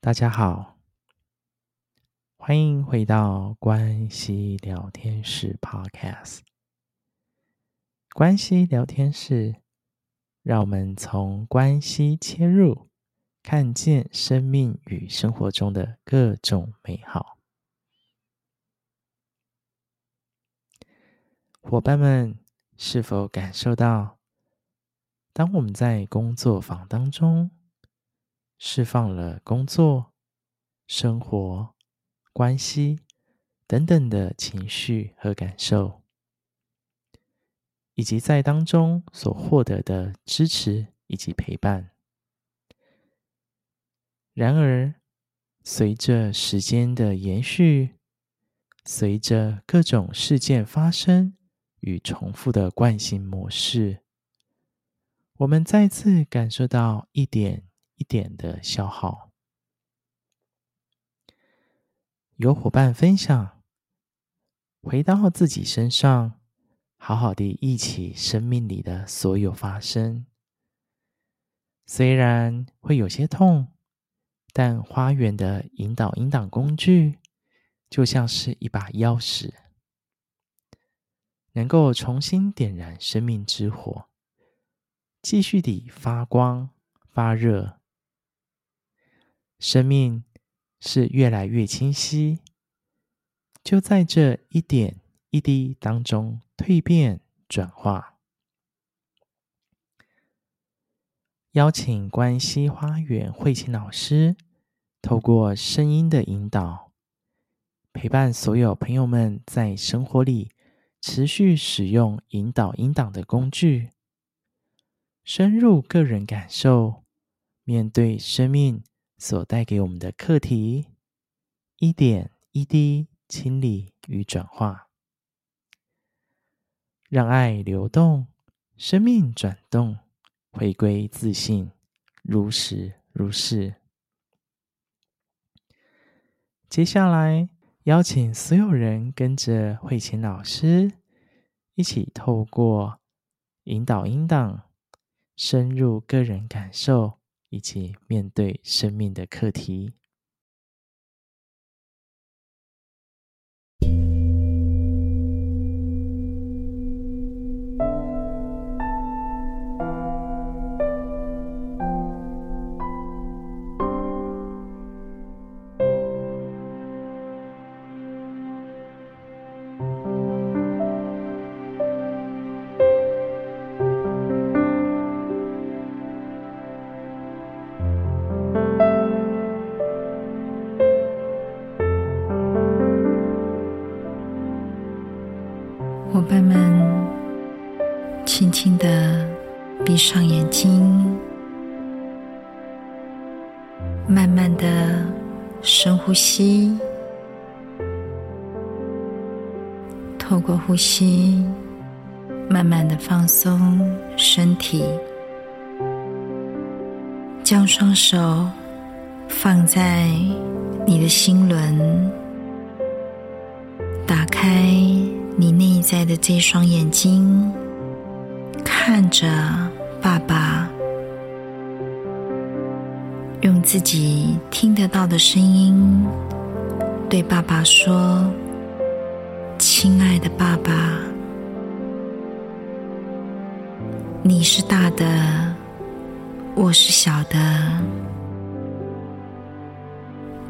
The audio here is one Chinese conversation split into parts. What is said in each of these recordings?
大家好，欢迎回到关系聊天室 Podcast。关系聊天室，让我们从关系切入，看见生命与生活中的各种美好。伙伴们，是否感受到，当我们在工作坊当中释放了工作、生活、关系等等的情绪和感受，以及在当中所获得的支持以及陪伴？然而，随着时间的延续，随着各种事件发生，与重复的惯性模式，我们再次感受到一点一点的消耗。有伙伴分享，回到自己身上，好好的忆起生命里的所有发生。虽然会有些痛，但花园的引导引导工具，就像是一把钥匙。能够重新点燃生命之火，继续地发光发热。生命是越来越清晰，就在这一点一滴当中蜕变转化。邀请关西花园慧琴老师，透过声音的引导，陪伴所有朋友们在生活里。持续使用引导引导的工具，深入个人感受，面对生命所带给我们的课题，一点一滴清理与转化，让爱流动，生命转动，回归自信，如实如是。接下来。邀请所有人跟着慧琴老师一起透过引导音档，深入个人感受，以及面对生命的课题。上眼睛，慢慢的深呼吸，透过呼吸，慢慢的放松身体，将双手放在你的心轮，打开。你内在的这双眼睛，看着爸爸，用自己听得到的声音对爸爸说：“亲爱的爸爸，你是大的，我是小的；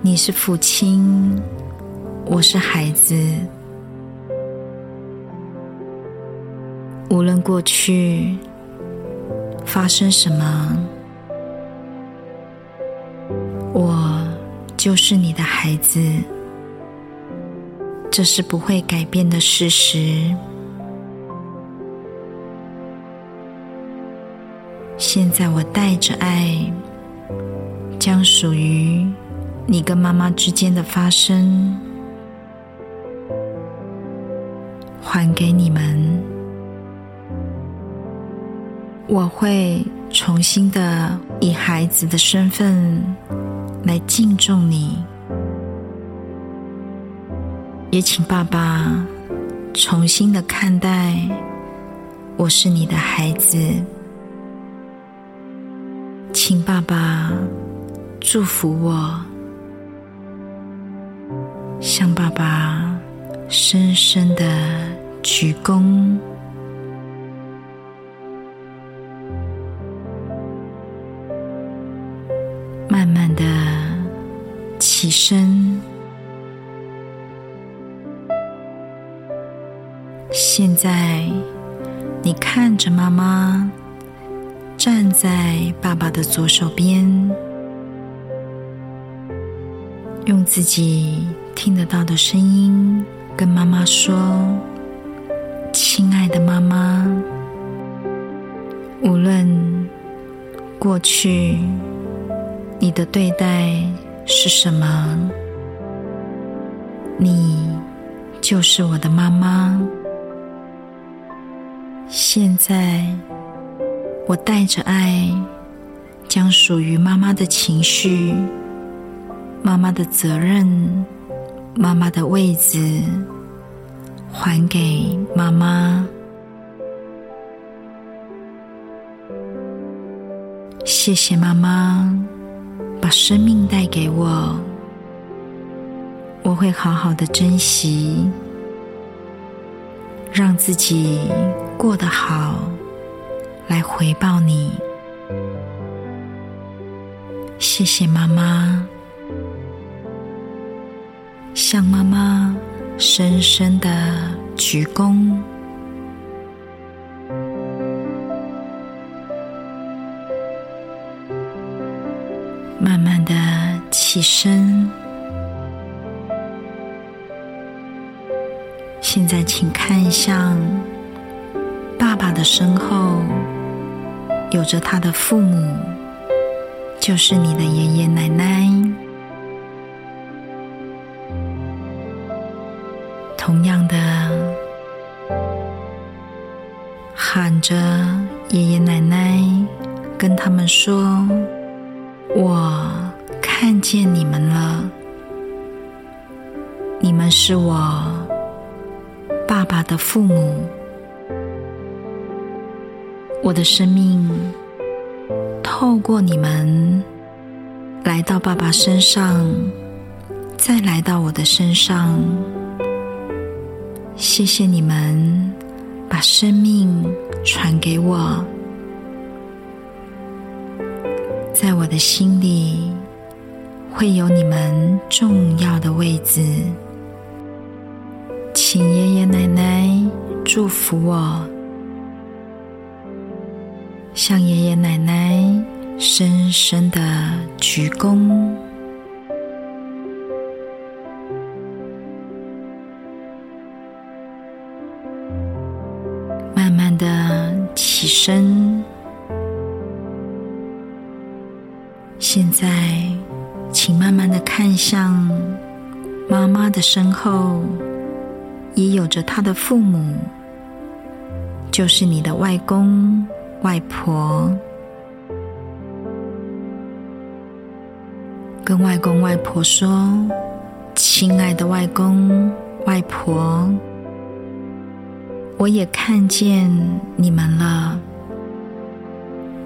你是父亲，我是孩子。”无论过去发生什么，我就是你的孩子，这是不会改变的事实。现在我带着爱，将属于你跟妈妈之间的发生还给你们。我会重新的以孩子的身份来敬重你，也请爸爸重新的看待我是你的孩子，请爸爸祝福我向爸爸深深的鞠躬，的起身。现在，你看着妈妈站在爸爸的左手边，用自己听得到的声音跟妈妈说：“亲爱的妈妈，无论过去你的对待是什么，你就是我的妈妈。”现在，我带着爱，将属于妈妈的情绪、妈妈的责任、妈妈的位置，还给妈妈。谢谢妈妈，把生命带给我，我会好好的珍惜。让自己过得好，来回报你。谢谢妈妈，向妈妈深深的鞠躬，慢慢的起身。现在，请看向爸爸的身后，有着他的父母，就是你的爷爷奶奶。同样的，喊着爷爷奶奶，跟他们说：“我看见你们了，你们是我。”爸爸的父母，我的生命透过你们来到爸爸身上，再来到我的身上。谢谢你们把生命传给我，在我的心里会有你们重要的位置。请爷爷奶奶祝福我，向爷爷奶奶深深的鞠躬，现在，请慢慢的看向妈妈的身后。也有着他的父母，就是你的外公外婆。跟外公外婆说：“亲爱的外公外婆，我也看见你们了。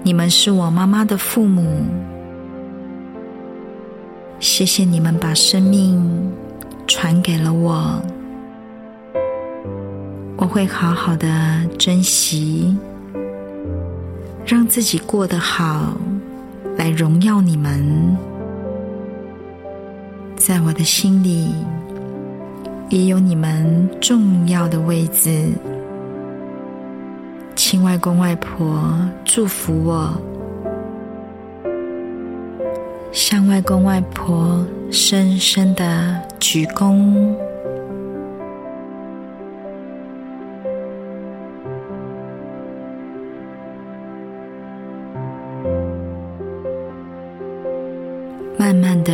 你们是我妈妈的父母。谢谢你们把生命传给了我。”我会好好的珍惜，让自己过得好，来荣耀你们。在我的心里，也有你们重要的位置。亲外公外婆祝福我，向外公外婆深深的鞠躬。慢慢的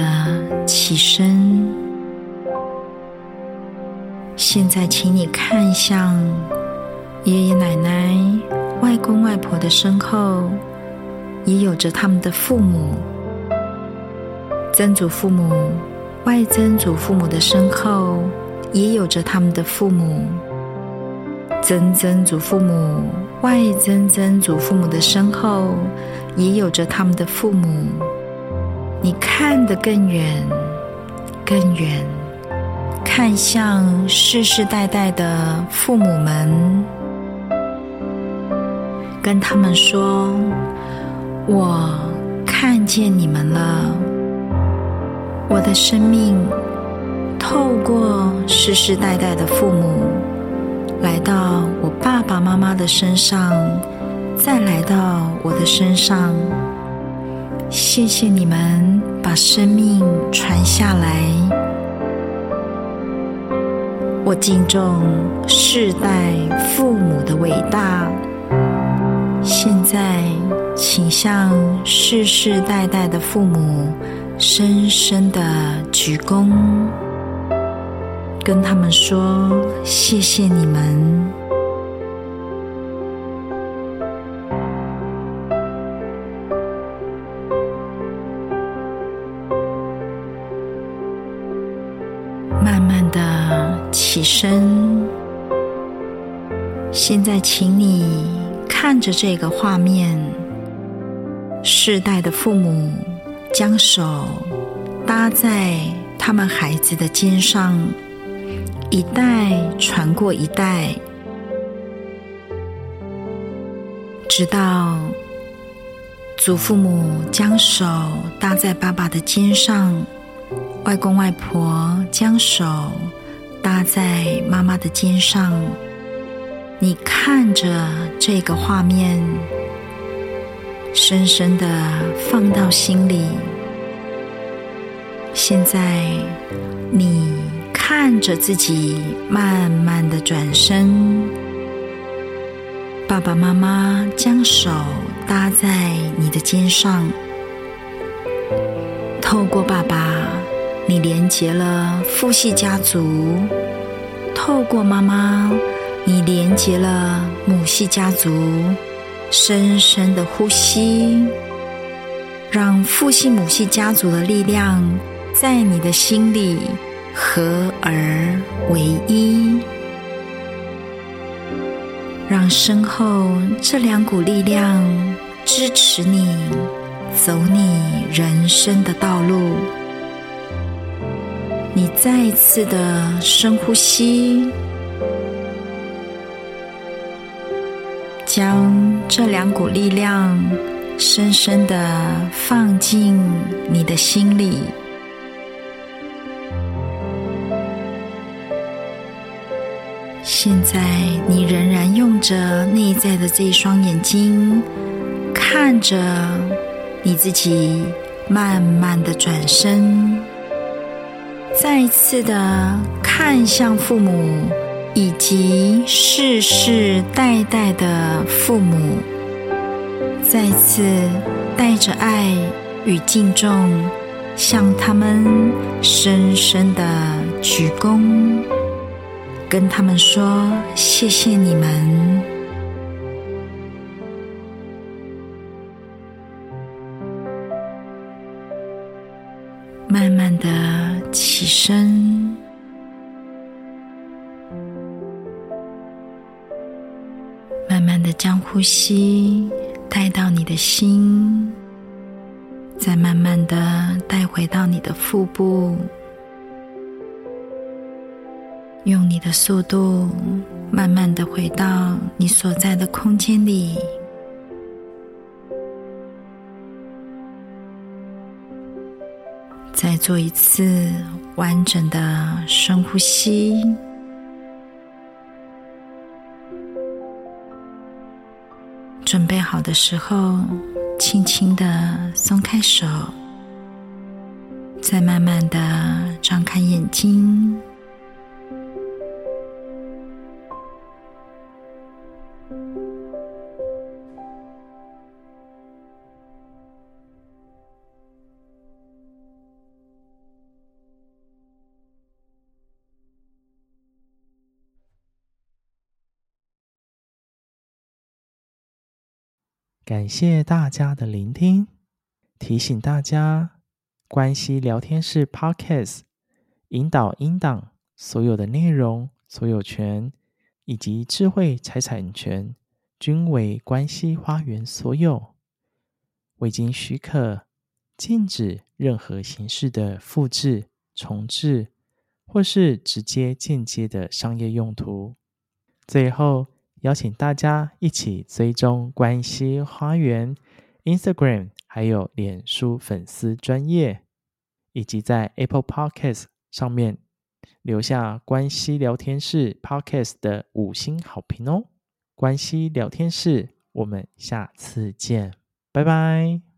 起身，现在请你看向爷爷奶奶、外公外婆的身后，也有着他们的父母；曾祖父母、外曾祖父母的身后，也有着他们的父母；曾曾祖父母、外曾曾祖父母的身后，也有着他们的父母。你看得更远，更远，看向世世代代的父母们，跟他们说：“我看见你们了，我的生命透过世世代代的父母，来到我爸爸妈妈的身上，再来到我的身上。谢谢你们把生命传下来。”我敬重世代父母的伟大。现在，请向世世代代的父母深深的鞠躬，跟他们说：“谢谢你们。”慢慢的起身。现在，请你看着这个画面：世代的父母将手搭在他们孩子的肩上，一代传过一代，直到祖父母将手搭在爸爸的肩上。外公外婆将手搭在妈妈的肩上，你看着这个画面，深深的放到心里。现在，你看着自己慢慢的转身，爸爸妈妈将手搭在你的肩上，透过爸爸。你连接了父系家族，透过妈妈，你连接了母系家族。深深的呼吸，让父系母系家族的力量在你的心里合而为一，让身后这两股力量支持你走你人生的道路。你再一次的深呼吸，将这两股力量深深的放进你的心里。现在，你仍然用着内在的这一双眼睛，看着你自己，慢慢的转身。再一次的看向父母，以及世世代代的父母，再次带着爱与敬重，向他们深深的鞠躬，跟他们说：“谢谢你们。”慢慢的起身，将呼吸带到你的心，再慢慢的带回到你的腹部，用你的速度慢慢的回到你所在的空间里。再做一次完整的深呼吸，准备好的时候，轻轻的松开手，再慢慢的张开眼睛。感谢大家的聆听，提醒大家，关系聊天室 Podcast 引导音档所有的内容所有权以及智慧财产权均为关系花园所有，未经许可，禁止任何形式的复制、重制或是直接间接的商业用途。最后，邀请大家一起追踪关西花园 Instagram，还有脸书粉丝专页，以及在 Apple Podcast 上面留下关西聊天室 Podcast 的五星好评哦。关西聊天室，我们下次见，拜拜。